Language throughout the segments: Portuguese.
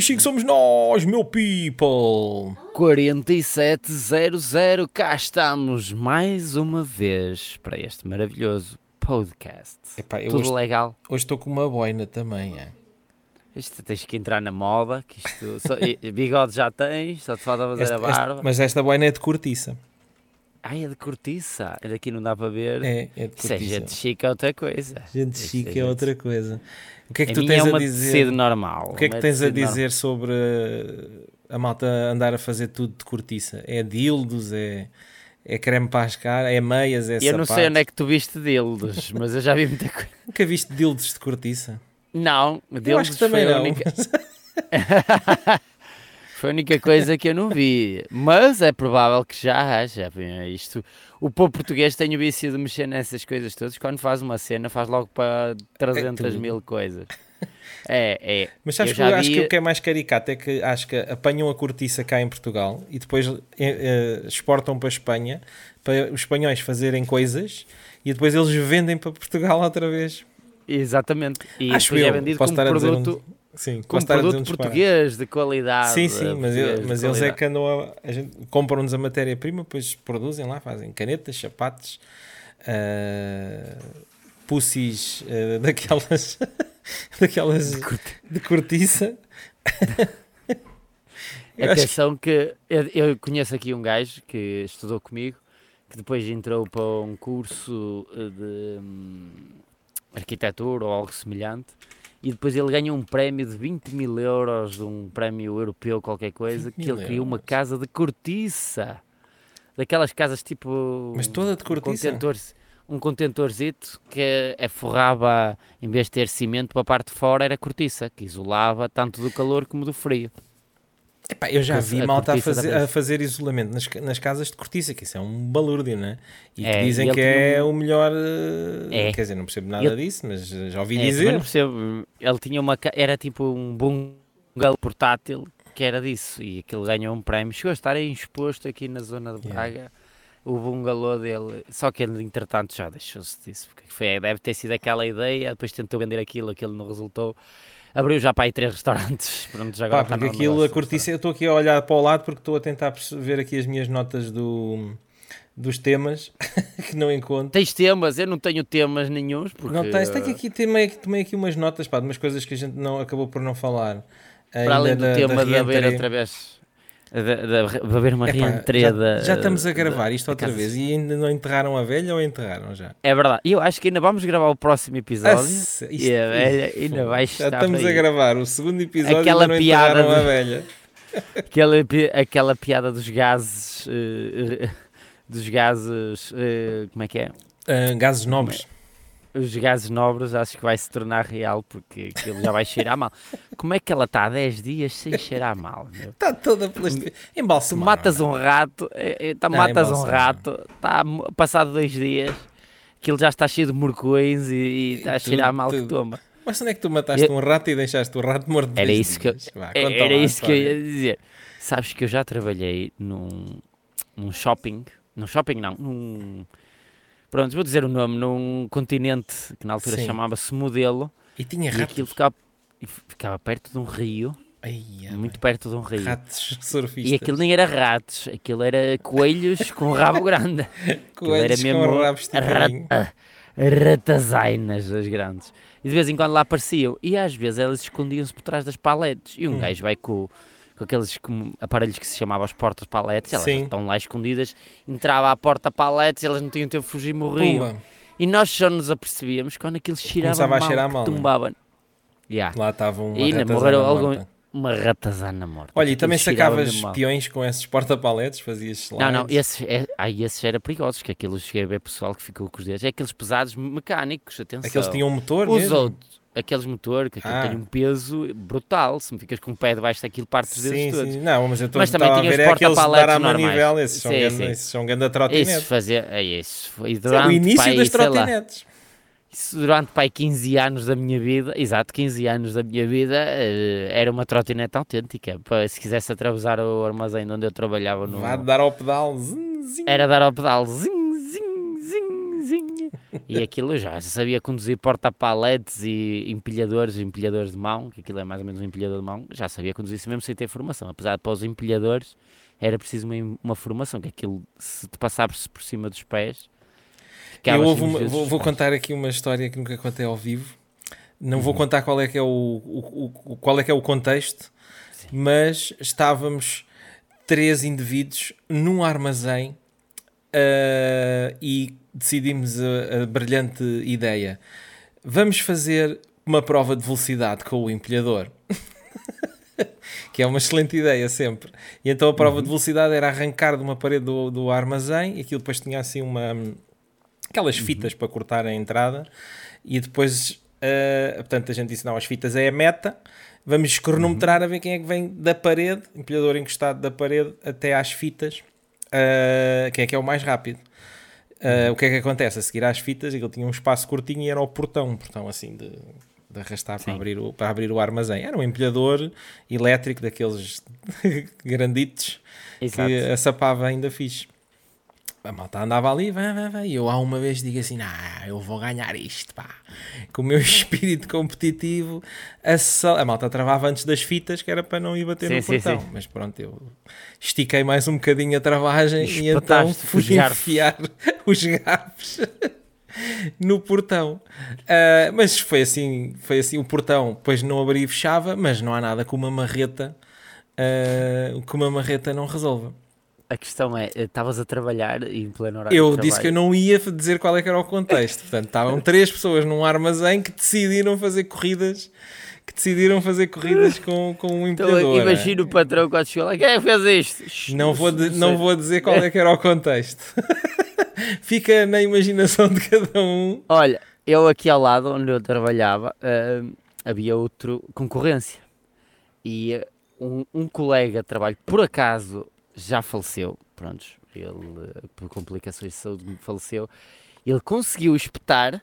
6725 somos nós, meu people! 4700, cá estamos mais uma vez para este maravilhoso podcast. Epá, Tudo hoje- legal? Hoje estou com uma boina também, é. Isto tens que entrar na moda, que isto, só, bigode já tens, só te falta fazer Esta- a esta- barba. mas esta boina é de cortiça. Ai, é de cortiça, é daqui não dá para ver. É, é de Isso é cortiça. gente chique, é outra coisa. Gente Isso chique é gente- outra coisa. O que é que a tu tens é uma a dizer? normal. O que é que tens a tecido normal. dizer sobre a malta andar a fazer tudo de cortiça? É dildos, é, é creme para as caras, é meias, é Eu não sei sapatos? onde é que tu viste dildos, mas eu já vi muita coisa. Nunca viste dildos de cortiça? Não, Eu dildos acho que também não. única- Foi a única coisa que eu não vi, mas é provável que já haja. Isto, o povo português tem o vício de mexer nessas coisas todas. Quando faz uma cena, faz logo para 300 tudo. mil coisas. É, é. Mas sabes que acho vi- que o que é mais caricato é que acho que apanham a cortiça cá em Portugal e depois eh, eh, exportam para a Espanha para os espanhóis fazerem coisas e depois eles vendem para Portugal outra vez. Exatamente. E acho depois eu. é vendido como dizer um- produto, Sim, dizer produto um português de qualidade. Sim, sim, mas, de mas eles é que andam a, a gente compram-nos a matéria-prima, depois produzem lá, fazem canetas, sapatos, ah, pussies ah, daquelas, daquelas de cortiça. Eu acho que- Atenção que eu, eu conheço aqui um gajo que estudou comigo, que depois entrou para um curso eh, de hum, arquitetura ou algo semelhante, e depois ele ganhou um prémio de 20 mil euros, de um prémio europeu, qualquer coisa, 20 que ele criou uma euros. casa de cortiça. Daquelas casas tipo. Mas toda de um cortiça? contentor, um contentorzito que é forrava, em vez de ter cimento para a parte de fora, era cortiça, que isolava tanto do calor como do frio. Epá, eu já vi a malta a fazer, a fazer isolamento nas, nas casas de cortiça, que isso é um balúrdio, não é? E É, que dizem que é tinha um- o melhor. eh, É. Quer dizer, não percebo nada Ele- disso, mas já ouvi É, dizer. não percebo. Ele tinha uma. Era tipo um bungalow portátil que era disso. E aquilo ganhou um prémio. Chegou a estar exposto aqui na zona de Yeah. Braga. O bungalow dele. Só que ele, entretanto, já deixou-se disso. Porque foi, deve ter sido aquela ideia. Depois tentou vender aquilo, aquilo não resultou. Abriu já para aí três restaurantes. Pronto, já agora Pá, porque aquilo, a cortiça, eu estou aqui a olhar para o lado porque estou a tentar ver aqui as minhas notas do, dos temas que não encontro. Tens temas? Eu não tenho temas nenhuns. Porque, Não tens, tenho aqui, tomei, tomei aqui umas notas, pá, de umas coisas que a gente não acabou por não falar. Para além do da- tema da de haver reentrée. De, haver uma Epá, já, já estamos a gravar isto outra casa- vez e ainda não enterraram a velha ou enterraram já? É verdade. E eu acho que ainda vamos gravar o próximo episódio. E a velha ainda vai Já estar estamos para a gravar o segundo episódio Aquela e não piada enterraram a de- velha. Aquela, aquela piada dos gases. eh, dos gases. eh, como é que é? Ah, gases nobres. Os gases nobres acho que vai se tornar real porque aquilo já vai cheirar mal. Como é que ela está há 10 dias sem cheirar mal? meu? Está toda. Tu Embalsamada. matas um rato, eh, eh, tá, Não, matas um rato, está passado dois dias, aquilo já está cheio de morcões e, e está a cheirar mal que tudo. toma. Mas onde é que tu mataste Eu- um rato e deixaste o rato morto Era isso que eu? Vá, é- era isso que eu ia dizer. Sabes que eu já trabalhei num, num shopping, num shopping não, num, pronto, vou dizer o nome, num continente que na altura chamava-se Modelo E tinha e ratos. aquilo ficava, e ficava perto de um rio, Ai, muito perto de um rio. Ratos surfistas. E aquilo nem era ratos, aquilo era coelhos com rabo grande. Aquilo era Coelhos com rabos rata, ratazainas as grandes. E de vez em quando lá apareciam. E às vezes elas escondiam-se por trás das paletes. E um Hum. gajo vai com, com aqueles aparelhos que se chamavam as portas paletes. Elas Sim. estão lá escondidas. Entrava à porta paletes, elas não tinham tempo de fugir e morriam. Pumba. E nós só nos apercebíamos quando aquilo cheirava Começava a mal, cheirar que mal, né? tumbava. Yeah. Lá estava uma E ainda ratazana morreram algum- Uma ratazana morta. Olha, e também sacavas peões com esses porta-paletes, fazias slides. Não, não, esses, é, ai, esses era perigosos, que aquilo cheguei a ver pessoal que ficou com os dedos. É aqueles pesados mecânicos, atenção. Aqueles tinham um motor Os mesmo? outros, aqueles motor, que aquilo Ah. tem um peso brutal. Se me ficas com o pé debaixo daquilo, parte os dedos Sim, todos. sim. Não, mas eu estou a ver é aqueles de dar à manivela, esses são Sim, ganda, sim. esses são Isso trotinete. fazia, é isso. Foi Isso é durante, o início pai, das trotinetes. isso durante pai 15 anos da minha vida, exato, 15 anos da minha vida, eh, era uma trotinete autêntica. Para, se quisesse atravessar o armazém onde eu trabalhava no, Vá dar ao pedal. zin, zin. era dar ao pedal, zing. E aquilo já sabia conduzir porta-paletes e empilhadores, empilhadores de mão, que aquilo é mais ou menos um empilhador de mão, já sabia conduzir isso mesmo sem ter formação. Apesar de para os empilhadores era preciso uma, uma formação, que aquilo, se te passasse por cima dos pés. Eu uma, vou, vou contar aqui uma história que nunca contei ao vivo. Não uhum. vou contar qual é que é o, o, o, qual é que é o contexto, Sim. mas estávamos três indivíduos num armazém uh, e decidimos a, a, brilhante ideia. Vamos fazer uma prova de velocidade com o empilhador. que é uma excelente ideia sempre. E então a prova uhum. de velocidade era arrancar de uma parede do, do armazém, e aquilo depois tinha assim uma aquelas uhum. fitas para cortar a entrada, e depois, uh, portanto, a gente disse: não, as fitas é a meta, vamos cronometrar uhum. a ver quem é que vem da parede, empilhador encostado da parede até às fitas, uh, quem é que é o mais rápido. Uh, o que é que acontece? A seguir às fitas, ele tinha um espaço curtinho e era o portão, um portão assim de, de arrastar para abrir, o, para abrir o armazém. Era um empilhador elétrico daqueles granditos Exato. que a sapava ainda fixe a malta andava ali, vai, vai, vai. E eu há uma vez digo assim: ah, eu vou ganhar isto, pá. Com o meu espírito competitivo, a, sal... a malta travava antes das fitas, que era para não ir bater sim, no sim, portão. Sim. Mas pronto, eu estiquei mais um bocadinho a travagem e, e então fui enfiar os garfos no portão. Uh, mas foi assim, foi assim: o portão depois não abria e fechava, mas não há nada com uma marreta, uh, que uma marreta não resolva. A questão é, eh, estavas a trabalhar em pleno horário Eu disse que eu não ia dizer qual é que era o contexto. Portanto, estavam três pessoas num armazém que decidiram fazer corridas que decidiram fazer corridas com, com um empilhador. Então, imagina o patrão quando chegou lá, quem é fez isto? Não vou, de, não vou dizer qual é que era o contexto. Fica na imaginação de cada um. Olha, eu aqui ao lado onde eu trabalhava, uh, havia outro concorrência. E uh, um, um colega de trabalho, por acaso, já faleceu, pronto, ele por complicações de saúde faleceu, ele conseguiu espetar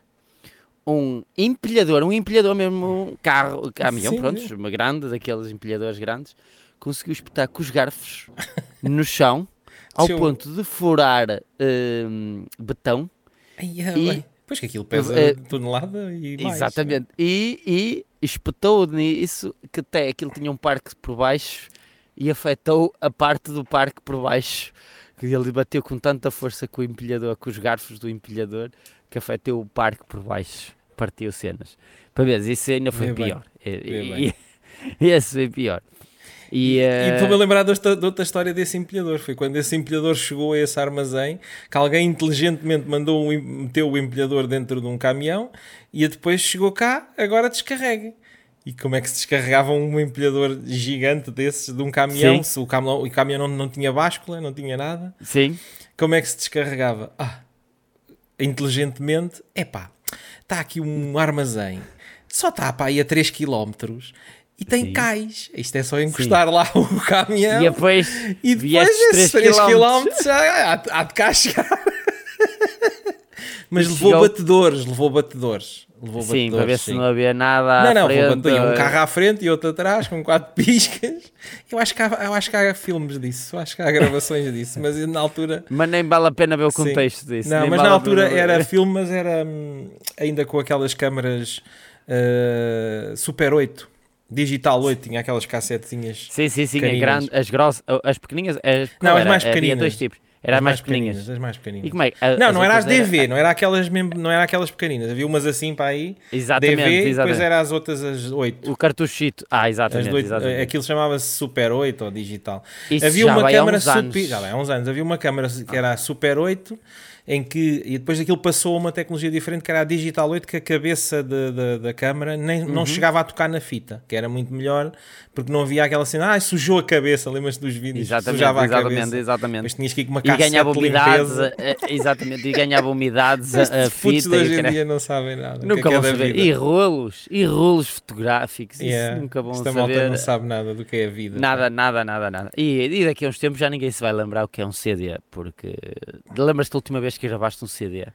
um empilhador, um empilhador mesmo, um carro, caminhão, Sim, pronto, uma grande, daqueles empilhadores grandes, conseguiu espetar com os garfos no chão, ao ponto de furar uh, betão. Ai, e, pois que aquilo pesa uh, tonelada e mais. Exatamente. E, e espetou nisso, que até aquilo tinha um parque por baixo e afetou a parte do parque por baixo. Que ele bateu com tanta força com o empilhador, com os garfos do empilhador, que afetou o parque por baixo. Partiu cenas. Para ver, isso ainda foi Bem pior. E, esse foi pior. E, uh... e estou-me a lembrar de outra, de outra, história desse empilhador. Foi quando esse empilhador chegou a esse armazém que alguém inteligentemente mandou um, meteu o empilhador dentro de um caminhão e depois chegou cá, agora descarregue e como é que se descarregava um empilhador gigante desses de um caminhão, Sim. se o caminhão, o caminhão não, não tinha báscula, não tinha nada. Sim. Como é que se descarregava? Ah, inteligentemente, epá, está aqui um armazém, só está para aí a 3 km e tem Sim. cais. Isto é só encostar Sim. lá o caminhão. E depois, e depois esses 3 km já há, há de cá chegar. Mas levou chegou... batedores, levou batedores. Levou sim, para ver sim. se não havia nada não, à não, frente. Não, não, um carro à frente e outro atrás com quatro piscas. Eu acho, que há, eu acho que há filmes disso, acho que há gravações disso, mas na altura... Mas nem vale a pena ver o contexto sim. disso. Não, mas vale na altura era filme, mas era hum, ainda com aquelas câmaras uh, Super 8. Digital 8 tinha aquelas cassetezinhas. Sim, sim, sim. Grande, as grossas, as pequeninas. As, não, as mais pequeninas. Havia dois tipos. Era as mais, pequeninas. As mais pequeninas. E como é? A, não, não era as DV, era... não era aquelas mesmo, não era aquelas pequeninas. Havia umas assim para aí. Exatamente, DV, exatamente. depois era as outras as 8. O cartuchito. Ah, exatamente. 8, exatamente. Aquilo chamava-se Super 8 ou digital. Isso havia uma câmera super, já há uns anos. Havia uma câmera que era a Super 8 em que, e depois aquilo passou a uma tecnologia diferente que era a Digital 8, que a cabeça de, de, da câmara nem, uhum. não chegava a tocar na fita, que era muito melhor, porque não havia aquela cena, ah, sujou a cabeça, lembras-te dos vídeos? Exatamente, sujava exatamente, a cabeça. exatamente. Mas tinhas que ir com uma e ganhava umidades, exatamente, e ganhava umidades a, a fita. hoje em dia não sabem nada. Nunca é vão saber. E rolos, e rolos fotográficos, yeah. isso nunca vão Esta saber. malta não sabe nada do que é a vida. Nada, nada, nada, nada. E, e daqui a uns tempos já ninguém se vai lembrar o que é um CD, porque lembras-te da última vez que gravaste um CD?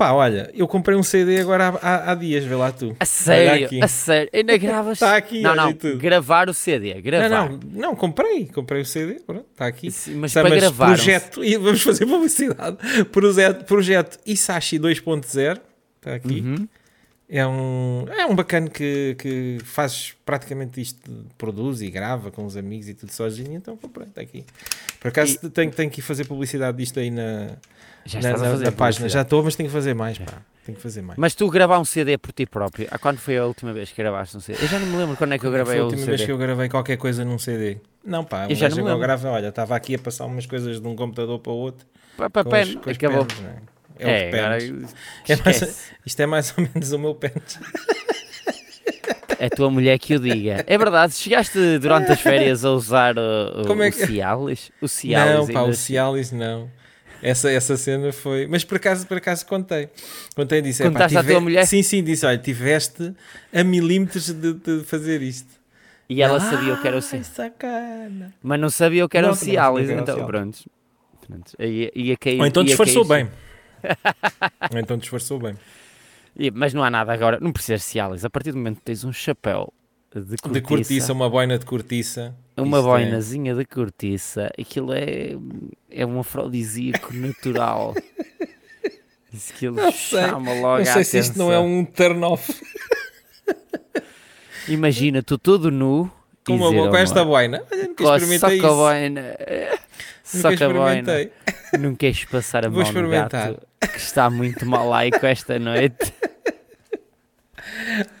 Pá, olha, eu comprei um CD agora há, há, dias, vê lá tu. A sério, a sério. Ainda gravas? Está aqui, Não, não, gravar o CD, gravar. Não, não, não, comprei, comprei o CD, pronto, está aqui. Sim, Mas Chama-se para gravar. Projeto, e vamos fazer publicidade. Projeto, projeto Isashi 2.0, está aqui. Uhum. É um, é um bacana que, que faz praticamente isto, produz e grava com os amigos e tudo sozinho, então comprei, está aqui. Por acaso tenho, tenho que ir fazer publicidade disto aí na, Já na, a na- fazer na página. Já estou, mas tenho que fazer mais, pá. Tenho que fazer mais. Mas tu gravar um CD por ti próprio, há quando foi a última vez que gravaste um CD? Eu já não me lembro quando é que eu gravei Foi a última CD. vez que eu gravei qualquer coisa num CD. Não, pá, Eu já não me lembro. grava, olha, estava aqui a passar umas coisas de um computador para o outro. Pá, pá, com acabou. não é? É, É, agora, penas. É mais-. Isto é mais ou menos o meu pênis. É a tua mulher que o diga. É verdade, chegaste durante as férias a usar o, o, Como é o que- Cialis? O Cialis Não, pá, o Cialis não. Essa, essa cena foi. Mas por acaso, por acaso contei. Contei disse. "Epá, Contaste à tive- tua mulher? Sim, sim, disse: olha, tiveste a milímetros de, de fazer isto. E ela sabia o que era o Cialis. sacana. Mas não sabia o que era Não, o Cialis, então Cialis. pronto. Pronto, Ia, ia cair, Ou então disfarçou bem. Ou então disfarçou bem. Mas não há nada agora, não precisas de Cialis. A partir do momento que tens um chapéu de cortiça, De cortiça, uma boina de cortiça. uma Isto é- boinazinha de cortiça, aquilo é, é um afrodisíaco natural. Isso que ele Não sei, chama logo Não sei se isto não é atenção. um turn off Imagina, tu todo nu com, uma, dizer com esta boina. Olha, nunca "Có- experimentei Só com a isso. boina. Só com a boina. Não queres passar a Vou mão no gato que está muito malaico esta noite.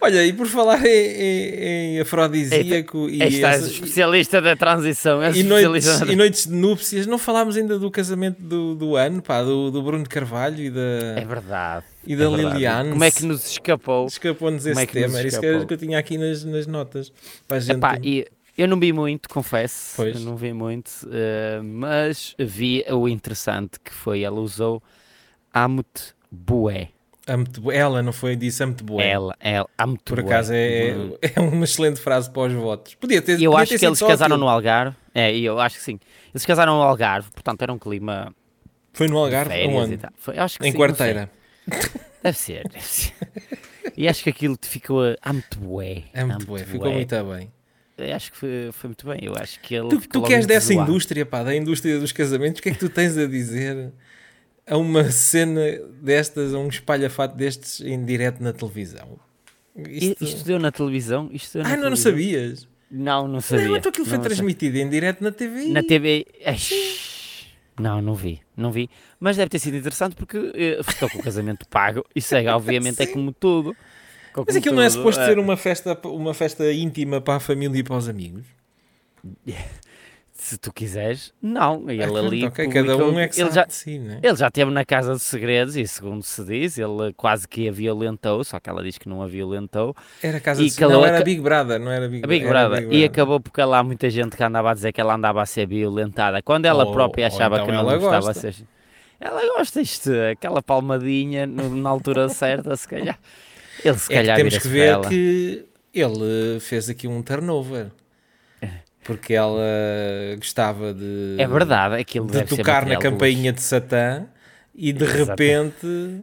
Olha, e por falar em, em, em afrodisíaco e, Esta é essa- especialista da transição. E, noites, da- e noites de núpcias, não falámos ainda do casamento do, do ano, pá, do, do Bruno Carvalho e da, É verdade. e da é. Liliane. Como é que nos escapou? Escapou-nos como esse é tema, era isso que, eu tinha aqui nas, nas notas. Para a gente... Epá, e eu não vi muito, confesso. Pois. Não vi muito, eh, mas vi o interessante que foi, ela usou Amut Bué. Amo-te bu- ela não foi, disse amo-te bué. Ela, ela, Amut Por Bué. acaso é, Hum. é uma excelente frase para os votos. Podia ter eu podia acho ter que eles casaram no Algarve. É, eu acho que sim. Eles casaram no Algarve, portanto era um clima Foi no Algarve, e tal. Foi, acho que Em sim, quarteira. Deve ser, deve ser. E acho que aquilo te ficou a Amut Bué. Amo-te Amut bué, ficou muito bem. Acho que foi, foi muito bem. Eu acho que ele. Tu, tu que és dessa zoado. indústria, pá, da indústria dos casamentos, o que é que tu tens a dizer a uma cena destas, a um espalhafato destes em direto na televisão? I- Isto deu na televisão? Isto deu na Ah, não, não televisão? sabias? Não, não sabia. Não, então aquilo foi Não transmitido em direto na TV. Na TV. Não, não vi, não vi. Mas deve ter sido interessante porque eh, estou com o casamento pago e segue, obviamente, é como tudo. Co- Mas como aquilo não é tudo, suposto eh, ser uma festa, uma festa íntima para a família e para os amigos? Se tu quiseres, não. Ele Ah, ali. pronto, ok, cada um é que ele já, de si, né? Ele já esteve na Casa dos Segredos e, segundo se diz, ele quase que a violentou, só que ela diz que não a violentou. Era casa E de... calou Não, a era Big Brother, não era Big, A Big era Brother. E acabou porque lá há muita gente que andava a dizer que ela andava a ser violentada, quando ela Ou- própria ou achava então que não gostava gosta. a ser. Ela gosta isto, aquela palmadinha na altura certa, se calhar. Ele se É que calhar temos que ver que ele fez aqui um turnover. Porque ela gostava de, É verdade, aquilo de deve ser tocar na campainha de Satã e de Exato. repente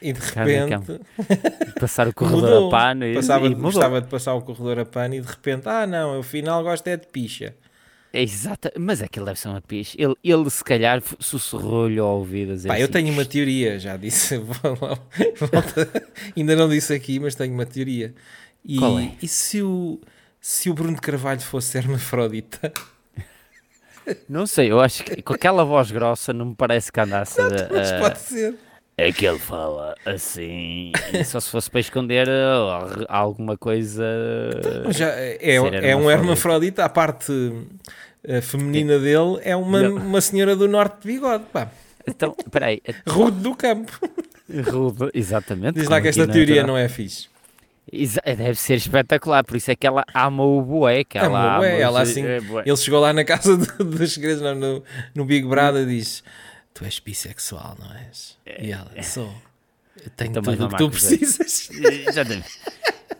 e de repente Passar o corredor mudou. a pano e, Passava, e gostava de passar o corredor a pano e de repente, ah não, afinal gosto é de picha. É Exato, mas aquilo deve ser uma piche. Ele, ele se calhar sussurrou-lhe ao ouvido Pá, eu assim, tenho uma teoria, já disse, ainda não disse aqui, mas tenho uma teoria. E, Qual é? e se o, se o Bruno de Carvalho fosse hermafrodita? Não sei, eu acho que com aquela voz grossa não me parece que andasse Mas a- pode ser. É que ele fala assim, só se fosse para esconder uh, alguma coisa. Mas já é, Ser é um hermafrodita. a parte eh, feminina dele é uma, Não. uma senhora do norte de bigode, pá. Então, peraí, Rude do campo. Rude, exatamente. Diz lá que esta teoria não é fixe. Exa- Deve ser espetacular, por isso é que ela ama o bué. Que ela Ama o bué, ama ela os- assim- é, bué. Ele chegou lá na casa do- dos segredos, não, no, no Big Brother, e diz: Tu és bissexual, não és? E ela: Sou. Eu tenho tudo o que tu precisas. Exatamente.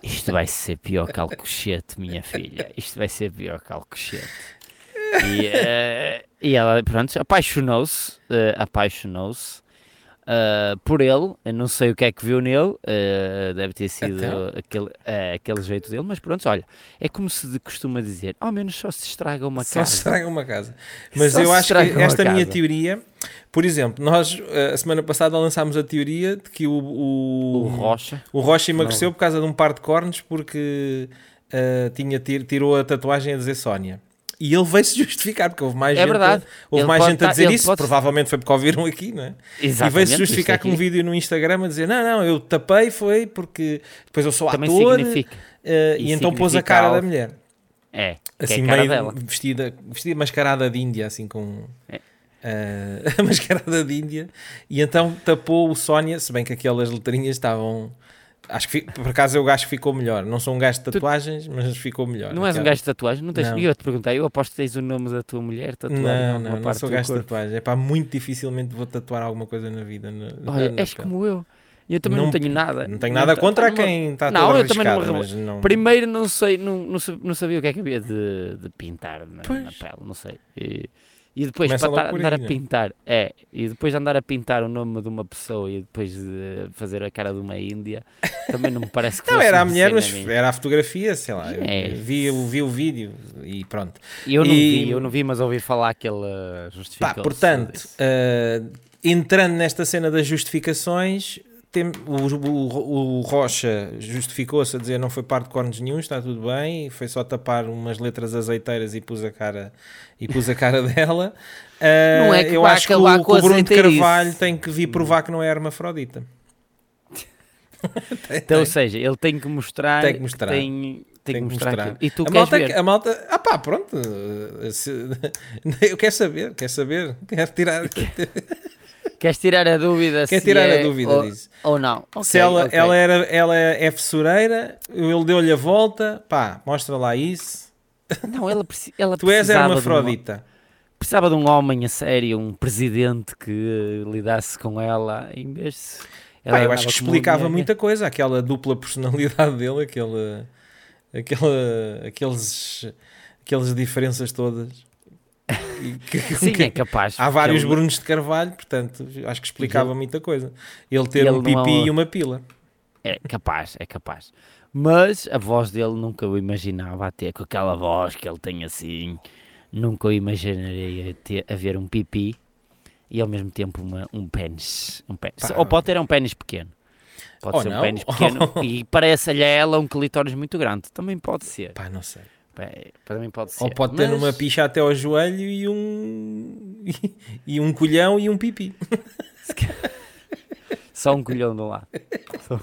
Isto vai ser pior que Alcochete, minha filha. Isto vai ser pior que Alcochete. E, eh, e ela, pronto, apaixonou-se. eh, apaixonou-se. Uh, por ele. Eu não sei o que é que viu nele, uh, deve ter sido Então? aquele, uh, aquele jeito dele, mas pronto, olha, é como se costuma dizer: ao menos só se estraga uma Só casa. se estraga uma casa. Mas Só eu acho que esta minha teoria, por exemplo, nós uh, a semana passada lançámos a teoria de que o, o, O Rocha. o Rocha emagreceu por causa de um par de cornos porque tinha, tir- tirou a tatuagem a dizer Sónia. E ele veio-se justificar, porque houve mais É gente, verdade. houve Ele mais gente a tá- dizer isso, pode- provavelmente foi porque ouviram aqui, não é? E Exatamente, veio-se isto justificar com um vídeo no Instagram a dizer: Não, não, eu tapei, foi porque depois eu sou Também ator. uh, e e então pôs a cara da mulher. É, que Assim, é a cara meio dela. vestida, vestida mascarada de Índia, assim com. É. uh, mascarada de Índia. E então tapou o Sónia, se bem que aquelas letrinhas estavam. Acho que por acaso eu acho que ficou melhor. Não sou um gajo de tatuagens, mas ficou melhor. Não és um gajo de tatuagem? Não tens... Não. Eu te perguntei, eu aposto que tens o nome da tua mulher tatuado Não, não, não sou gajo de tatuagem. É pá, muito dificilmente vou tatuar alguma coisa na vida. na- Olha, na és pele. como eu. Eu também não, Não- tenho nada. Não tenho nada tá- contra numa- quem está Não, eu também não não... Primeiro não sei, não, não, sab- não sabia o que é que havia de, de pintar na, na pele, não sei. E, e depois Começa para andar a né? pintar, é, e depois andar a pintar o nome de uma pessoa e depois de fazer a cara de uma Índia, também não me parece que Não, era a mulher, mas era a fotografia, sei lá. É. Vi, vi o vídeo e pronto. Eu não E- vi, eu não vi, mas ouvi falar que ele uh, Pá, justificou. portanto, eh, entrando nesta cena das justificações, tem, o, o- o Rocha justificou-se a dizer não foi parte de cornos nenhum, está tudo bem, foi só tapar umas letras azeiteiras e pus a cara, e pus a cara dela. Eh, Não é que eu acho que o, com que o Bruno de. Carvalho tem que vir provar que não é hermafrodita. Então, ou seja, ele tem que mostrar. Tem que mostrar. tem, tem que mostrar. aquilo. E tu a queres malta, ver? a malta, ah pá, pronto. se- eu quero saber, quero saber, quero tirar, Queres tirar a dúvida quero se tirar é a dúvida ou, disso. ou não? Se Ok, ela, ok. ela, era, ela é fessureira, ele deu-lhe a volta, pá, mostra lá isso. Não, ela, ela Tu és de um- hermafrodita. precisava de um homem a sério, um presidente que lidasse com ela em vez de. Pá, eu acho que explicava muita coisa, aquela dupla personalidade dele, aquele, aquela, aqueles, aquelas diferenças todas. Que- Sim, que- é capaz. Há vários ele- Brunos de Carvalho, portanto, acho que explicava muita coisa. Ele ter Ele um pipi é e uma pila. É capaz, é capaz. Mas a voz dele nunca o imaginava a ter, com aquela voz que ele tem assim. Nunca o imaginaria ter, a ver um pipi e ao mesmo tempo uma, um pênis. Um pênis. Pá. Ou pode ter um pênis pequeno. Pode ser não. um pênis pequeno e parece-lhe a ela um clitóris muito grande. Também pode ser. Pá, não sei. Pé, Também pode ser. Ou pode ter Mas uma picha até ao joelho e um. e um colhão e um pipi. Só um colhão de um lado. Só-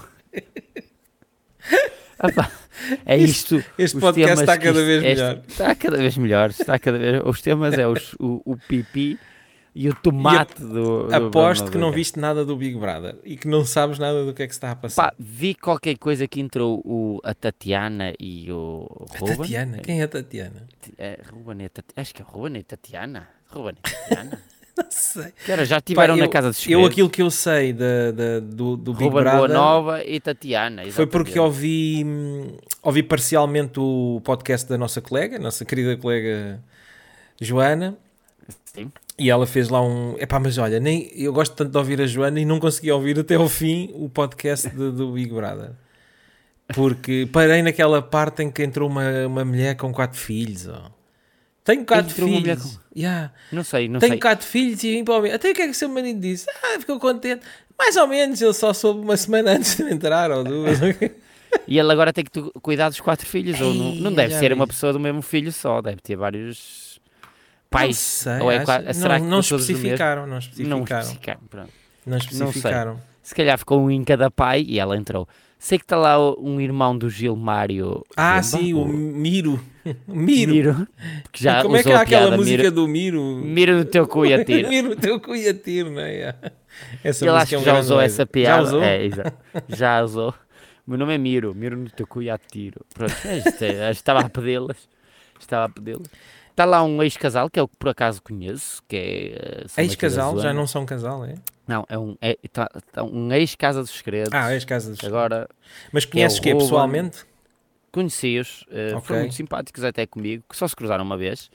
é isto. Este os podcast está cada isto- vez este- melhor. Está cada vez melhor. Está cada vez, os temas é os- o, o pipi e o tomate do, do Aposto Bruno que não viste nada do Big Brother e que não sabes nada do que é que se está a passar. Pá, vi qualquer coisa que entrou o, a Tatiana e o a Ruben. Tatiana, quem é a Tatiana? É, Ruben e a Tati- Acho que é Ruben e Tatiana. Ruben e Tatiana. Não sei. era, já estiveram na casa dos Eu aquilo que eu sei da, da- do, do Big Ruben Boa Brother Nova e Tatiana. foi porque exatamente. ouvi, ouvi parcialmente o podcast da nossa colega, nossa querida colega Joana, Sim. e ela fez lá um. Epá, mas olha, nem, eu gosto tanto de ouvir a Joana e não consegui ouvir até ao fim o podcast de- do Big Brother. Porque parei naquela parte em que entrou uma, uma mulher com quatro filhos. ó. Tenho quatro Entrou uma filhos. Yeah. Não sei, não Tenho sei. quatro filhos e vim para o meu. Até o que é que o seu marido disse? Ah, ficou contente. Mais ou menos, ele só soube uma semana antes de entrar ou duas. E ele agora tem que cuidar dos quatro filhos. ou não, não Ei, deve ser uma vi. pessoa do mesmo filho só, deve ter vários não pais. sei, ou é acho- qua- não, será que não especificaram, não Não especificaram. especificaram. pronto. Não especificaram. Se calhar ficou um em cada pai e ela entrou. Sei que está lá um irmão do Gilmário. Ah, sim, o Miro. Miro. Miro. Que já Como é que é aquela piada, música Miro, do Miro? Miro no teu cu e atira. Miro, teu cu e atiro, não é? Essa acho é um que já usou essa piada. Já usou? É, exato. Já usou. Meu nome é Miro. Miro no teu cu e atiro. Pronto, é é, estava a pedi-las. Estava a pedi-las. Está lá um ex-casal, que é o que por acaso conheço, que é... eh, Ex-casal, já não são casal, é? Não, é um, é, tá- tá um ex-casa dos segredos. Ah, ex-casa dos... Agora, Mas conheces é o quê, Ruben. pessoalmente? conheci-os, eh, Ok. foram muito simpáticos até comigo, que só se cruzaram uma vez,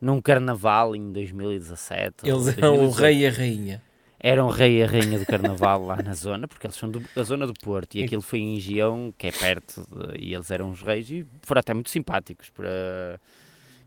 num carnaval em 2017. ou Eles eram o 2018. rei e a rainha. Era um rei e a rainha do carnaval lá na zona, porque eles são do- da zona do Porto e aquilo foi em Gião, que é perto, de- e eles eram os reis e foram até muito simpáticos para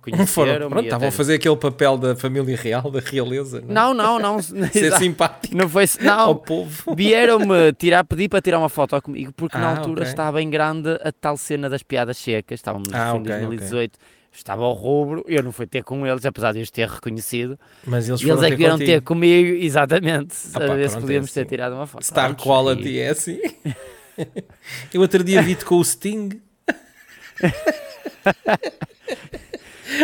Não foram, conhecer pronto, estavam a fazer aquele papel da família real, da realeza, não, é? Não, não, não. ser simpático Não foi. ao Não, povo. vieram-me tirar, pedir para tirar uma foto comigo, porque na Ah, altura ok. estava em grande a tal cena das piadas secas, estávamos Ah, ok. 2018, estava ao rubro, eu não fui ter com eles, apesar de os ter reconhecido, Mas eles eles foram é que vieram contigo. ter comigo, exatamente, Ah a ver se pronto, podíamos é ter assim. tirado uma foto. Star antes, quality e- é assim. Eu outro dia vi-te com o Sting.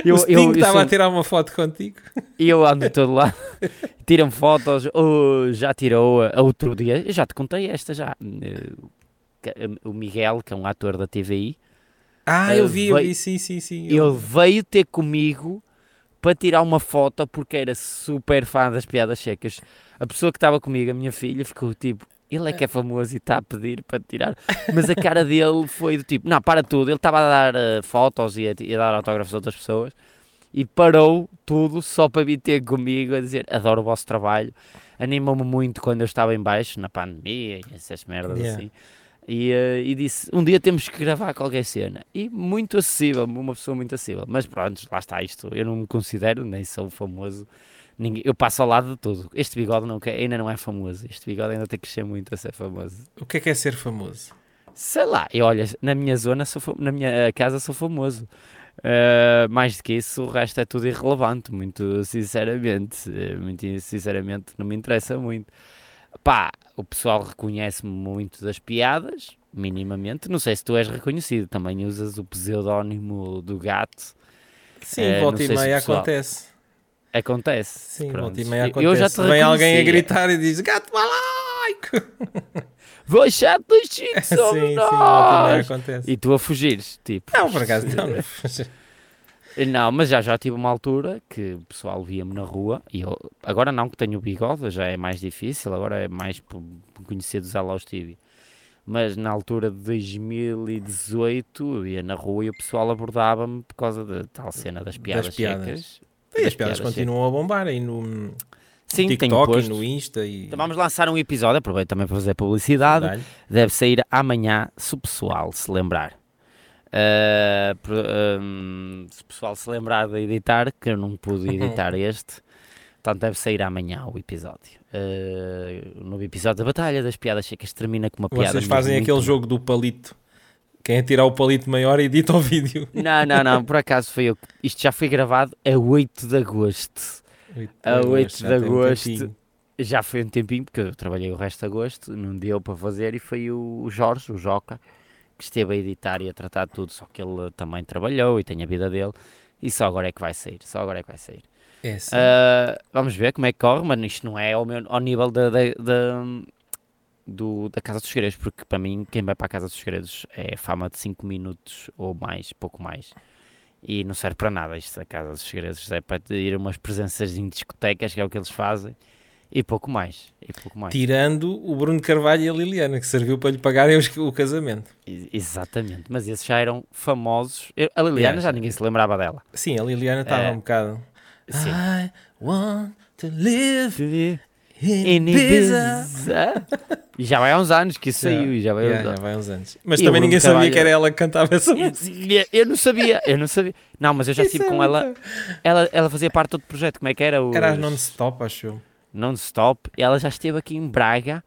Eu, o Sting eu, eu, estava sou- a tirar uma foto contigo. e eu ando de todo lado, tiram fotos, ou já tirou a outro dia, eu já te contei esta já, eh, que- o Miguel, que é um ator da TVI, Ah, eu vi, eu Veio- vi, sim, sim, sim. Ele veio ter comigo para tirar uma foto porque era super fã das piadas secas. A pessoa que estava comigo, a minha filha, ficou tipo, ele é que é famoso e está a pedir para tirar. Mas a cara dele foi do tipo, não, para tudo. Ele estava a dar eh, fotos e a, e a dar autógrafos a outras pessoas e parou tudo só para vir ter comigo a dizer, adoro o vosso trabalho. Animou-me muito quando eu estava em baixo, na pandemia e essas merdas Yeah. assim. E, eh, e disse, um dia temos que gravar qualquer cena. E muito acessível, uma pessoa muito acessível. Mas pronto, lá está isto. Eu não me considero, nem sou famoso. Ninguém, eu passo ao lado de tudo. Este bigode quer- ainda não é famoso. Este bigode ainda tem que crescer muito a ser famoso. O que é que é ser famoso? Sei lá, e olha, na minha zona, sou, na minha eh, casa sou famoso. Eh, mais do que isso, o resto é tudo irrelevante, muito sinceramente. Eh, Muito sinceramente, não me interessa muito. Pá, o pessoal reconhece-me muito das piadas, minimamente. Não sei se tu és reconhecido, também usas o pseudónimo do gato. Sim, Eh, volta e meia pessoal- acontece. Acontece. Sim, pronto. volta e meia acontece. Eu já te Vem alguém a gritar e diz gato malaico. Vou achar dos chicos, sim, somos sim, volta e meia nós. acontece. E tu a fugires, tipo. Não, por acaso não. não. Não, mas já já tive uma altura que o pessoal via-me na rua e eu, agora não que tenho o bigode, já é mais difícil, agora é mais conhecer dos Alaus TV. Mas na altura de 2018 eu ia na rua e o pessoal abordava-me por causa da tal cena das piadas, piadas. secas. E as Das piadas continuam a bombar aí no Sim, TikTok e no Insta e. Então vamos lançar um episódio, aproveito também para fazer publicidade. Dá-lhe. Deve sair amanhã, se o pessoal se lembrar. Uh, pro- um, se o pessoal se lembrar de editar, que eu não pude editar este, portanto deve sair amanhã o episódio. Uh, o novo episódio da Batalha das Piadas Secas termina com uma piada. Vocês fazem aquele jogo do palito. Quem atirar o palito maior edita o vídeo. Não, não, não, por acaso foi eu. Isto já foi gravado a 8 de agosto. A 8 Já de tem um agosto. tempinho. Já foi um tempinho, porque eu trabalhei o resto de agosto, não deu para fazer, e foi o, Jorge, o Joca, que esteve a editar e a tratar de tudo, só que ele também trabalhou e tem a vida dele, e só agora é que vai sair, só agora é que vai sair. É. Ah, vamos ver como é que corre, mas isto não é ao, meu, ao nível da, da, da, do- da Casa dos Segredos, porque para mim, quem vai para a Casa dos Segredos é fama de 5 minutos ou mais, pouco mais. E não serve para nada isto da Casa dos Segredos, é para ir umas presenças em discotecas, que é o que eles fazem, e pouco mais, e pouco mais. Tirando o Bruno Carvalho e a Liliana, que serviu para lhe pagarem o casamento. Exatamente, mas esses já eram famosos. A Liliana Yeah, já ninguém se lembrava dela. Sim, a Liliana estava É. um bocado. Sim. I want to live Ibiza. Ibiza. E já vai há uns anos que isso saiu, já vai há uns Yeah, anos. já vai uns anos. Mas E o também ninguém sabia Carvalho- que era ela que cantava essa música. Eu- Eu não sabia, eu não sabia. Não, mas eu já estive é com ela. ela. Ela fazia parte do outro projeto, como é que era? Os Era non-stop, acho eu. Non-Stop. Ela já esteve aqui em Braga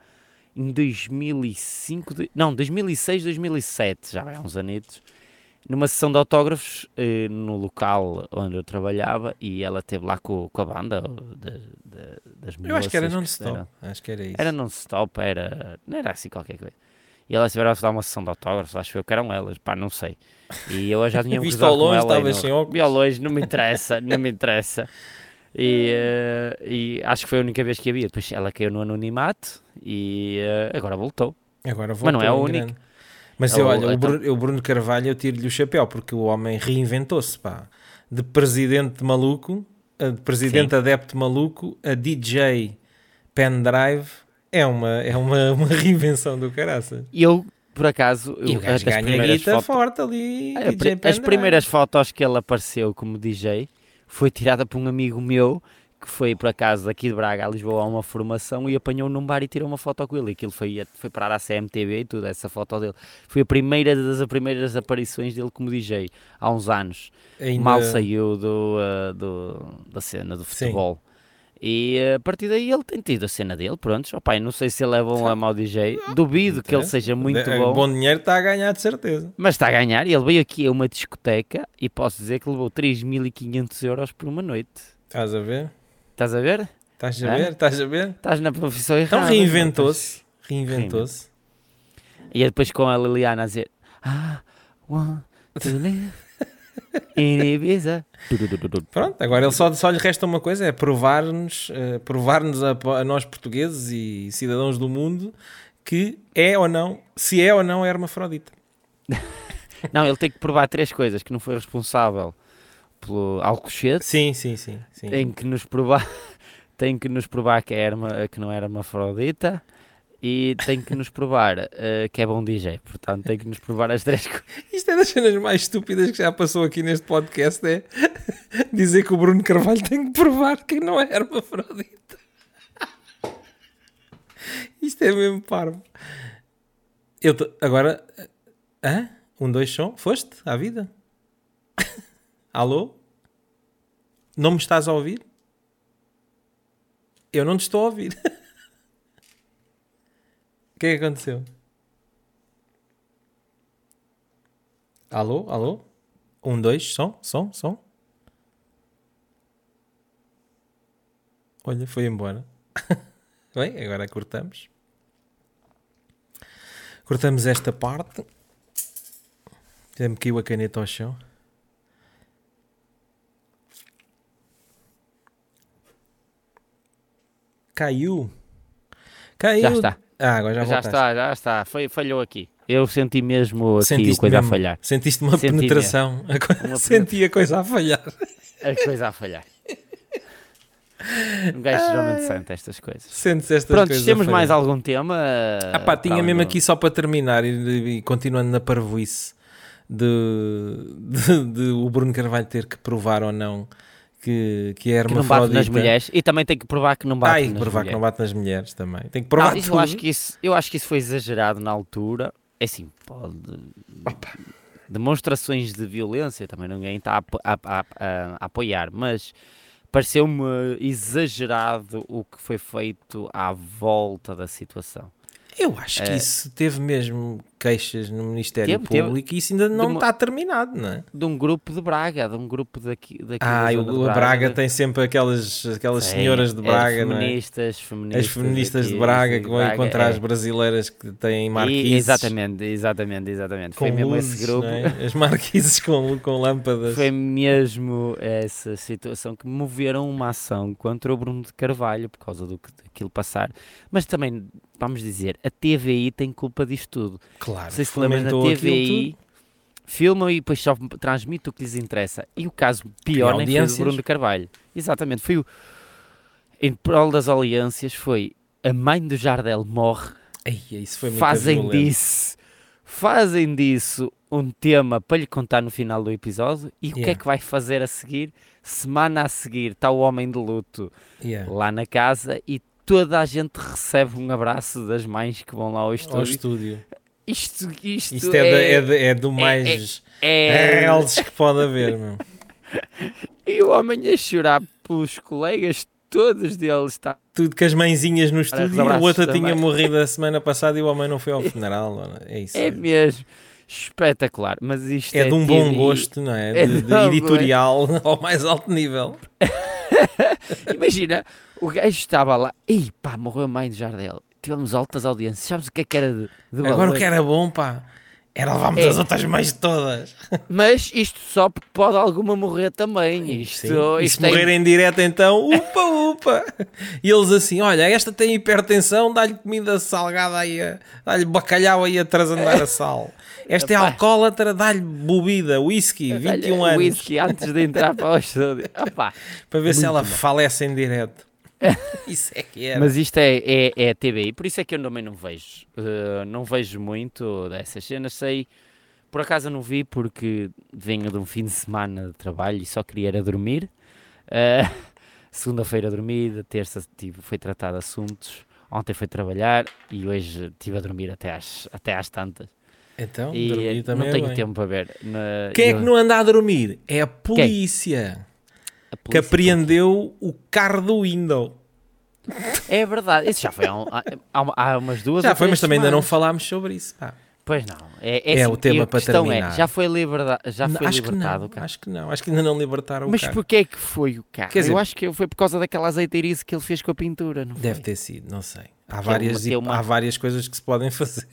em 2005, de- não, 2006, 2007, já vai há uns anitos, numa sessão de autógrafos eh, no local onde eu trabalhava e ela esteve lá com, com a banda de- de- das Eu acho que era non-stop. Acho que era isso. Era non-stop, era. Não era assim qualquer coisa. E elas tiveram a dar uma sessão de autógrafos, acho eu que eram elas, pá, não sei. E eu já tinha Visto ao longe, não- sem óculos. Vi ao longe, não me interessa, não me interessa. E, eh, e acho que foi a única vez que havia. Depois ela caiu no anonimato e eh, agora voltou. Agora Mas não é voltou a única. Mas eu, olha, o Bruno, o Bruno Carvalho, eu tiro-lhe o chapéu, porque o homem reinventou-se, pá. De presidente maluco, de presidente Sim. adepto maluco, a DJ pendrive, é uma, é uma, uma reinvenção do caraças. E eu, por acaso, E eu, o gajo ganha guita fotos- forte ali. A As primeiras fotos que ele apareceu como DJ foi tirada por um amigo meu que foi por acaso daqui de Braga a Lisboa a uma formação e apanhou num bar e tirou uma foto com ele. Aquilo foi, foi parar à CMTV e tudo, essa foto dele. Foi a primeira das primeiras aparições dele como DJ há uns anos. Ainda... Mal saiu do, uh, do, da cena do futebol. Sim. E a partir daí ele tem tido a cena dele, pronto. Oh, pai, não sei se ele é bom ou é mau DJ. Duvido que ele seja muito bom. Bom dinheiro está a ganhar, de certeza. Mas está a ganhar. Ele veio aqui a uma discoteca e posso dizer que levou 3.500 euros por uma noite. Estás a ver? Estás a ver? Estás a ver? Estás a ver? Estás na profissão errada. Então reinventou-se. Reinventou-se. E depois com a Liliana a dizer: Ah, want to live in Ibiza. Pronto, agora ele só, só lhe resta uma coisa: é provar-nos uh, provar a, a nós portugueses e cidadãos do mundo que é ou não, se é ou não é hermafrodita. não, ele tem que provar três coisas: que não foi responsável pelo Alcochete. Sim, sim, sim, sim. Tem que nos provar, tem que nos provar que, é que não era uma afrodita e tem que nos provar uh, que é bom DJ. Portanto, tem que nos provar as três coisas. Isto é das cenas mais estúpidas que já passou aqui neste podcast: é dizer que o Bruno Carvalho tem que provar que não é hermafrodita. Isto é mesmo parvo. Eu tô, agora, hã? Um, dois, som? Foste à vida? Alô? Não me estás a ouvir? Eu não te estou a ouvir. O que é que aconteceu? Alô? Alô? Um, dois, som, som, som. Olha, foi embora. Bem, agora cortamos. Cortamos esta parte. Já me caiu a caneta ao chão. Caiu. Caiu. Já está. Ah, agora já, já está, já está. Foi, falhou aqui. Eu senti mesmo aqui Sentiste a coisa mesmo. a falhar. Sentiste uma senti penetração. A uma Senti a coisa a falhar. A coisa a falhar. Um gajo geralmente sente estas coisas. Sentes estas Pronto, coisas. temos mais algum tema? Ah pá, tinha mesmo aqui só para terminar e, e continuando na parvoíce de, de, de, o Bruno Carvalho ter que provar ou não que, que é hermafrodita. Que não bate nas mulheres e também tem que provar que não bate ah, e nas provar mulheres. que não bate nas mulheres também. Tem que provar não, isso, eu acho que isso Eu acho que isso foi exagerado na altura. É assim, pode... Opa. Demonstrações de violência também ninguém está a, a, a, a apoiar, mas pareceu-me exagerado o que foi feito à volta da situação. Eu acho que é. isso teve mesmo queixas no Ministério teve, Público teve, e isso ainda não está terminado, não é? De um grupo de Braga, de um grupo daqui. daqui ah, o de Braga, Braga tem sempre aquelas, aquelas Sim, senhoras de é Braga, é, feministas, é? feministas, As feministas de Braga que vão Braga, encontrar é. as brasileiras que têm marquises. exatamente, exatamente, exatamente. Foi mesmo luzes, esse grupo. É? As marquises com, com lâmpadas. Foi mesmo essa situação que moveram uma ação contra o Bruno de Carvalho por causa do que aquilo passar. Mas também, vamos dizer, a TVI tem culpa disto tudo. Claro sei se lembras, na TVI filmam e depois só transmitem o que lhes interessa. E o caso pior nem foi o Bruno Carvalho. Exatamente, foi o... Em prol das alianças foi a mãe do Jardel morre. Fazem violento. disso, fazem disso um tema para lhe contar no final do episódio. E yeah. o que é que vai fazer a seguir? Semana a seguir está o homem de luto yeah. lá na casa e toda a gente recebe um abraço das mães que vão lá ao estúdio. Ao estúdio. Isto, isto, isto é, é, é, de, é, do mais é, é, que pode haver, meu. E o homem a chorar pelos colegas, todos deles está. Tudo com as mãezinhas no estúdio. O outro tinha morrido a semana passada e o homem não foi ao funeral. É isso. É mesmo espetacular. Mas isto é, é de um bom gosto, não é? é de, de editorial ao mais alto nível. Imagina, o gajo estava lá, e pá, morreu a mãe de Jardel tivemos altas audiências. Sabes o que é que era de, de Agora o que era bom, pá, era levarmos é. as outras mães todas. Mas isto só porque pode alguma morrer também. Isto, Sim. E se tem... morrer em direto, então, upa, upa. E eles assim: olha, esta tem hipertensão, dá-lhe comida salgada aí, dá-lhe bacalhau aí atrás andar a sal. Esta é alcoólatra, dá-lhe bebida, whisky, 21 anos. Whisky antes de entrar para o estúdio. Opa. Para ver se ela bom. falece em direto. isso é que é. Mas isto é, é, é TBI, por isso é que eu também não vejo. Uh, não vejo muito dessas cenas. Sei, por acaso não vi, porque venho de um fim de semana de trabalho e só queria era dormir. Uh, Segunda-feira dormida, terça tive, foi tratar de assuntos, ontem foi trabalhar e hoje estive a dormir até às, até às tantas. Então, E dormir também não é tenho tempo para ver. Na- Quem é eu- que não anda a dormir? É a polícia, a que apreendeu o carro do Windows. É verdade, isso já foi há, um- há, há- umas duas Já foi, mas também ainda não semanas. falámos sobre isso. pá. Pois não. É, É assim, o tema para questão terminar. É, já foi, liberda, já foi libertado não, o carro. acho que não, acho que ainda não libertaram Mas o carro. porquê é que foi o carro? Quer dizer- Eu acho que foi por causa daquela azeiteirice que ele fez com a pintura, não Deve foi? ter sido, não sei. Há ele várias, meteu uma- há várias coisas que se podem fazer.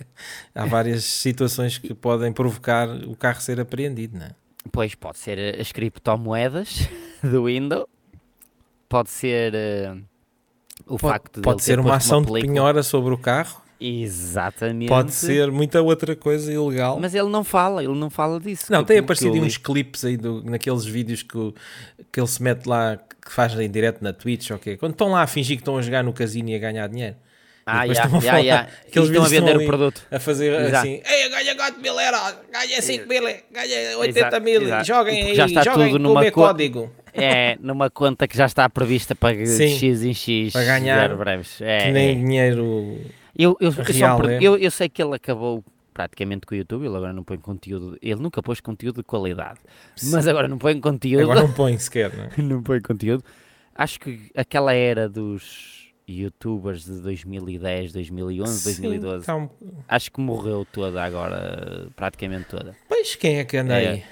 Há várias situações que podem provocar o carro ser apreendido, não é? Pois pode ser as criptomoedas do Windows, pode ser eh, o facto de Pode ser uma ação de película. penhora sobre o carro, Exatamente. pode ser muita outra coisa ilegal. Mas ele não fala, ele não fala disso. Não, que- tem aparecido uns clipes aí do- naqueles vídeos que, o- que ele se mete lá, que faz em direto na Twitch, ok? Quando estão lá a fingir que estão a jogar no casino e a ganhar dinheiro. Ah, já, estão a já, falar- já. aqueles E estão a vender o produto. A fazer Exato. assim, Ei, ganha 4 mil euros, ganha 5 mil, ganha 80 Exato, mil, exato. joguem aí, já está joguem tudo numa co- código. É, numa conta que já está prevista para Sim. X em X. Para ganhar, breves. É, que nem é. dinheiro... Eu, eu, eu, só real, per- é. eu, eu sei que ele acabou praticamente com o YouTube, ele agora não põe conteúdo, ele nunca pôs conteúdo de qualidade, mas agora não põe conteúdo, Agora não põe sequer, não é? não põe conteúdo. Acho que aquela era dos youtubers de 2010, 2011, Sim, 2012, tá um- acho que morreu toda agora, praticamente toda. Pois, quem é que anda É. aí?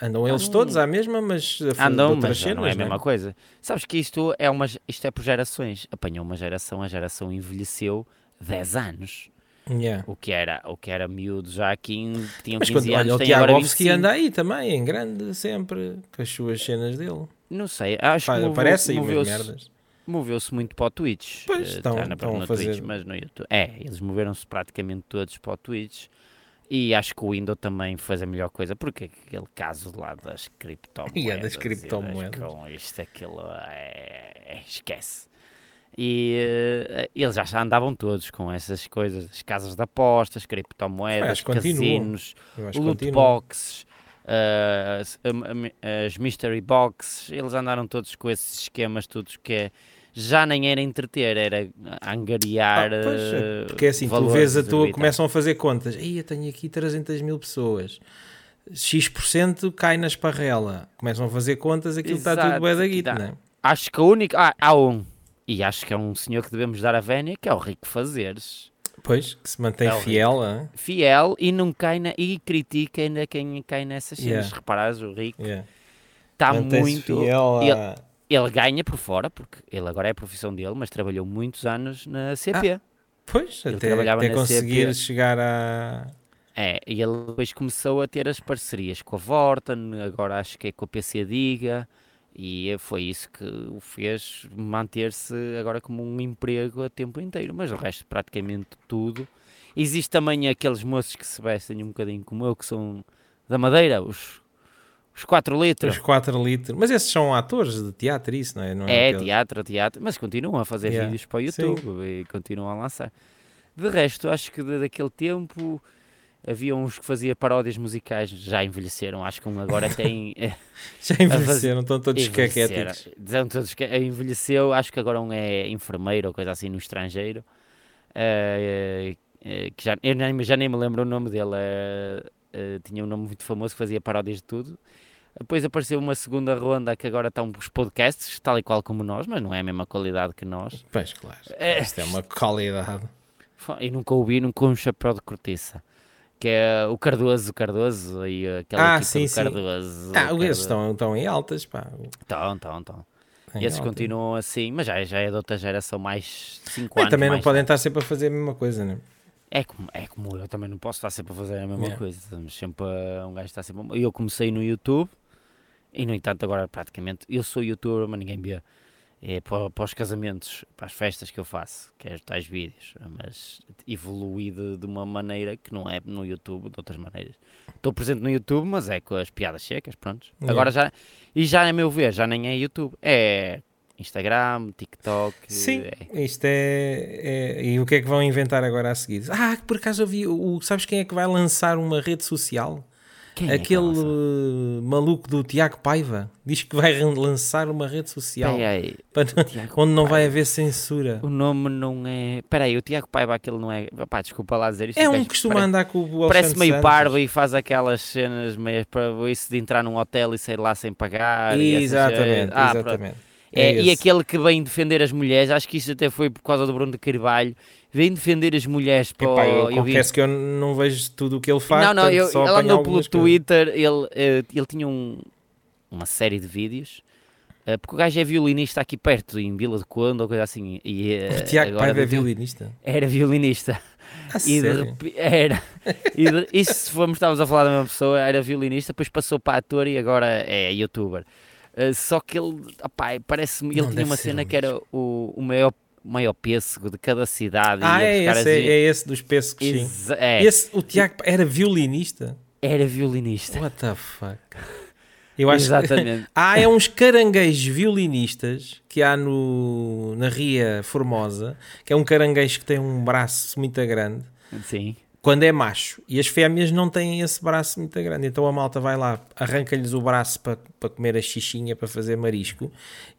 Andam eles todos à mesma, mas a fundo Andam, mas já não é a cenas, mesma coisa. Sabes que isto é, uma, isto é por gerações. Apanhou uma geração, a geração envelheceu 10 anos. Yeah. O que era, o que era miúdo já há 15, que tinham Mas 15 quando, anos, olha, o Tiagovski 25. anda aí também, em grande, sempre, com as suas cenas dele. Não sei, acho Pá, que moveu- Aparece aí merdas. Moveu-se muito para o Twitch. Pois, Eh, estão- na- estão a no fazer- Twitch, mas no YouTube. É, eles moveram-se praticamente todos para o Twitch. E acho que o Windows também fez a melhor coisa, porque aquele caso lá das criptomoedas. E é das criptomoedas. Com isto, aquilo, é, é- esquece. E eh, eles já andavam todos com essas coisas, as casas de apostas, criptomoedas, casinos, loot boxes, ah, as, as mystery boxes, eles andaram todos com esses esquemas todos que é, já nem era entreter, era angariar Ah, pois, é, ah, porque é assim, tu vês a tua, começam a fazer contas. Ih, eu tenho aqui 300 mil pessoas. X% cai na esparrela. Começam a fazer contas, aquilo está tudo Exato, bué da guita, dá. não é? Acho que a única, ah, há um, e acho que é um senhor que devemos dar a vénia, que é o Rico Fazeres. Pois, que se mantém É fiel, hã? Fiel e não cai na, e critica ainda quem cai nessas cenas. Yeah. Reparares, o Rico está Tá muito. fiel a... Ele ganha por fora, porque ele agora é a profissão dele, mas trabalhou muitos anos na CP. Pois, Ele até, até conseguir CP. chegar a... É, e ele depois começou a ter as parcerias com a Vorten, agora acho que é com a PC Diga, e foi isso que o fez manter-se agora como um emprego a tempo inteiro, mas o resto praticamente tudo. Existe também aqueles moços que se vestem um bocadinho como eu, que são da Madeira, os, os 4 litros. Os 4 litros. Mas esses são atores de teatro, isso, não é? Não É, aquele- teatro, teatro, mas continuam a fazer Yeah, vídeos para o sim. YouTube e continuam a lançar. De resto, acho que daquele tempo havia uns que faziam paródias musicais, já envelheceram, acho que um agora tem. Já envelheceram, estão todos caquéticos. Dizem todos que envelheceu, acho que agora um é enfermeiro ou coisa assim no estrangeiro. eh, eh, que já, eu nem, já nem me lembro o nome dele. eh, eh, tinha um nome muito famoso que fazia paródias de tudo. Depois apareceu uma segunda ronda que agora estão os podcasts, tal e qual como nós, mas não é a mesma qualidade que nós. Pois, claro. É. Isto é uma qualidade. E nunca ouvi nunca um chapéu de cortiça. Que é o Cardoso, o Cardoso e aquela Ah, equipa sim, do sim. Cardoso. Ah, esses estão, estão em altas, pá. Estão, estão, estão. E esses altas. continuam assim, mas já, já é de outra geração, mais 5 Bem, anos. também não mais podem estar sempre a fazer a mesma coisa, né? É como, é como eu também não posso estar sempre a fazer a mesma Yeah. coisa. Estamos sempre a, um gajo está sempre. a- Eu comecei no YouTube e, no entanto, agora praticamente eu sou youtuber, mas ninguém vê. É para, para os casamentos, para as festas que eu faço, que é os tais vídeos. Mas evoluí de, de uma maneira que não é no YouTube, de outras maneiras. Estou presente no YouTube, mas é com as piadas secas, pronto. Yeah. Agora já. E já, a meu ver, já nem é YouTube. É Instagram, TikTok. Sim, é- isto é, é- E o que é que vão inventar agora a seguir? Ah, por acaso eu vi. O, sabes quem é que vai lançar uma rede social? Quem é que Aquele uh, maluco do Tiago Paiva diz que vai lançar uma rede social Peraí, aí, para- onde não vai Paiva. haver censura. O nome não é. Espera aí, o Tiago Paiva, aquele não é. Pá, desculpa lá dizer isto. É um que costuma parece- andar com o Alexandre Parece meio Santos. parvo e faz aquelas cenas meio para isso de entrar num hotel e sair lá sem pagar. e essas- Exatamente, Ah, pronto. Exatamente. É, e aquele que vem defender as mulheres, acho que isso até foi por causa do Bruno de Carvalho, vem defender as mulheres para Epá, eu, eu vi- confesso que eu não vejo tudo o que ele faz. Não, não, eu, ele andou pelo coisas. Twitter, ele, eh, ele tinha um- uma série de vídeos, eh, porque o gajo é violinista aqui perto, em Vila de Conde ou coisa assim. E, eh, O Tiago Paiva é violinista. Era violinista. Ah, E de sério? Era. E de- isso se formos, estávamos a falar da mesma pessoa, era violinista, depois passou para ator e agora é youtuber. Uh, só que ele, opá, parece-me, ele tinha uma cena que era o, o maior, maior pêssego de cada cidade. Ah, é esse, é, é esse dos pêssegos, sim. Exa- é, Esse, o Tiago era violinista? era violinista. What the fuck? Eu acho que... Exatamente. Há é uns caranguejos violinistas que há no, na Ria Formosa, que é um caranguejo que tem um braço muito grande, Sim. Quando é macho. E as fêmeas não têm esse braço muito grande. Então a malta vai lá, arranca-lhes o braço para, para comer a xixinha, para fazer marisco.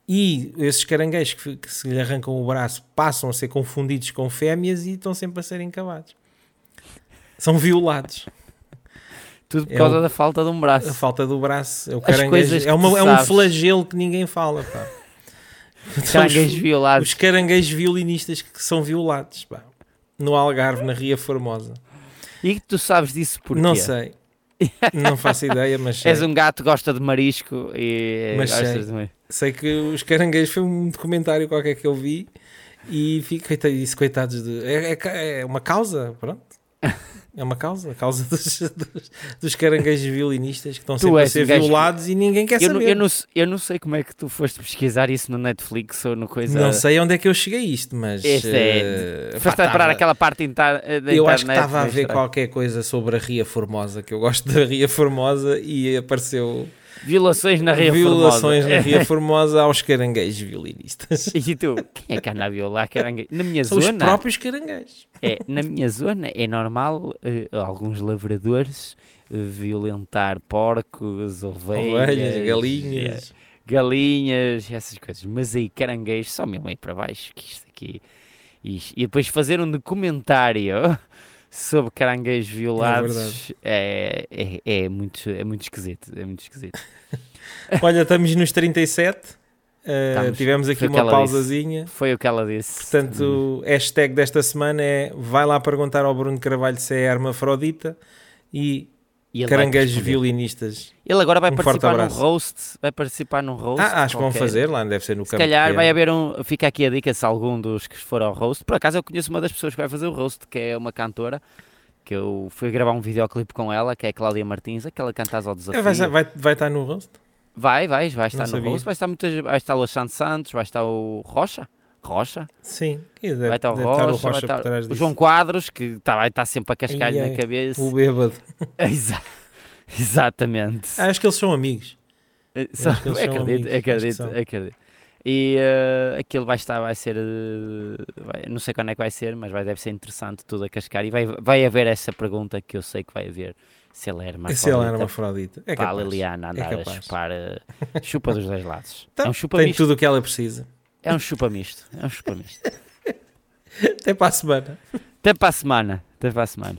E esses caranguejos que, que se lhe arrancam o braço passam a ser confundidos com fêmeas e estão sempre a ser encavados. São violados. Tudo por É causa o- da falta de um A braço. falta do braço. É o caranguejo. É, uma, é um flagelo que ninguém fala. Pá. São os- Caranguejos violados. os caranguejos violinistas que são violados pá. no Algarve, na Ria Formosa. E que tu sabes disso porquê? Não sei, não faço ideia, mas sei. És um gato que gosta de marisco e Mas sei. de sei que os caranguejos foi um documentário qualquer que eu vi e fico disse, coitados de. É, é- é uma causa, pronto. É uma causa, a causa dos, dos, dos caranguejos violinistas que estão Tu sempre a ser um gajo que- violados e ninguém quer Eu, não- saber. eu, não, eu não sei como é que tu foste pesquisar isso no Netflix ou no coisa. Não sei onde é que eu cheguei a isto, mas. Este é- pá, Foste a parar aquela parte inter, da internet. Eu acho que estava a ver qualquer coisa sobre a Ria Formosa, que eu gosto da Ria Formosa, e apareceu Violações na Ria violações Formosa. na Ria Formosa aos caranguejos violinistas. E tu, quem é que anda a violar caranguejo? Na minha São os zona, próprios caranguejos. é, na minha zona é normal eh, alguns lavradores eh, violentar porcos, ovelhas, Ovelhas, galinhas. eh, galinhas, essas coisas. Mas aí caranguejos só mesmo aí para baixo, que isto aqui. isto- E depois fazer um documentário sobre caranguejos violados é, é, é muito, é muito esquisito. É muito esquisito. Olha, estamos nos 37. eh, Estamos. tivemos aqui uma pausazinha. Foi o que ela disse. Portanto, o hashtag desta semana é vai lá perguntar ao Bruno Carvalho se é hermafrodita E ele caranguejos violinistas. Ele agora vai Um participar num roast. Vai participar num roast. Ah, acho que vão fazer lá, deve ser no Se calhar pequeno. vai haver um. Fica aqui a dica se algum dos que foram ao roast. Por acaso eu conheço uma das pessoas que vai fazer o roast, que é uma cantora. Que eu fui gravar um videoclipe com ela, que é a Cláudia Martins, aquela cantas ao É, desafio. vai, vai, vai estar no rosto? Vai, vai, vai estar Não no sabia. roast. Vai estar, muitas, vai estar o Alexandre Santos, vai estar o Rocha. Rocha, Sim, deve, vai estar o Rocha, estar o vai Rocha estar por trás o. João Quadros, que tá, vai estar sempre a cascar-lhe na cabeça. O bêbado. Exa- Exatamente. Acho que eles são amigos. Eh, que eles são acredito, amigos, acredito, são. acredito. E eh, aquilo vai estar, vai ser, eh, vai- não sei quando é que vai ser, mas vai, deve ser interessante tudo a cascar. E vai, vai haver essa pergunta que eu sei que vai haver, se ele é Se era uma afrodita. É para a. Liliana andar a capaz. chupar, eh, chupa dos dois lados. Tá, é um chupa Tem misto, tudo o que ela precisa. É um chupa misto, é um chupa misto. Até para a semana. Até para a semana, até para a semana.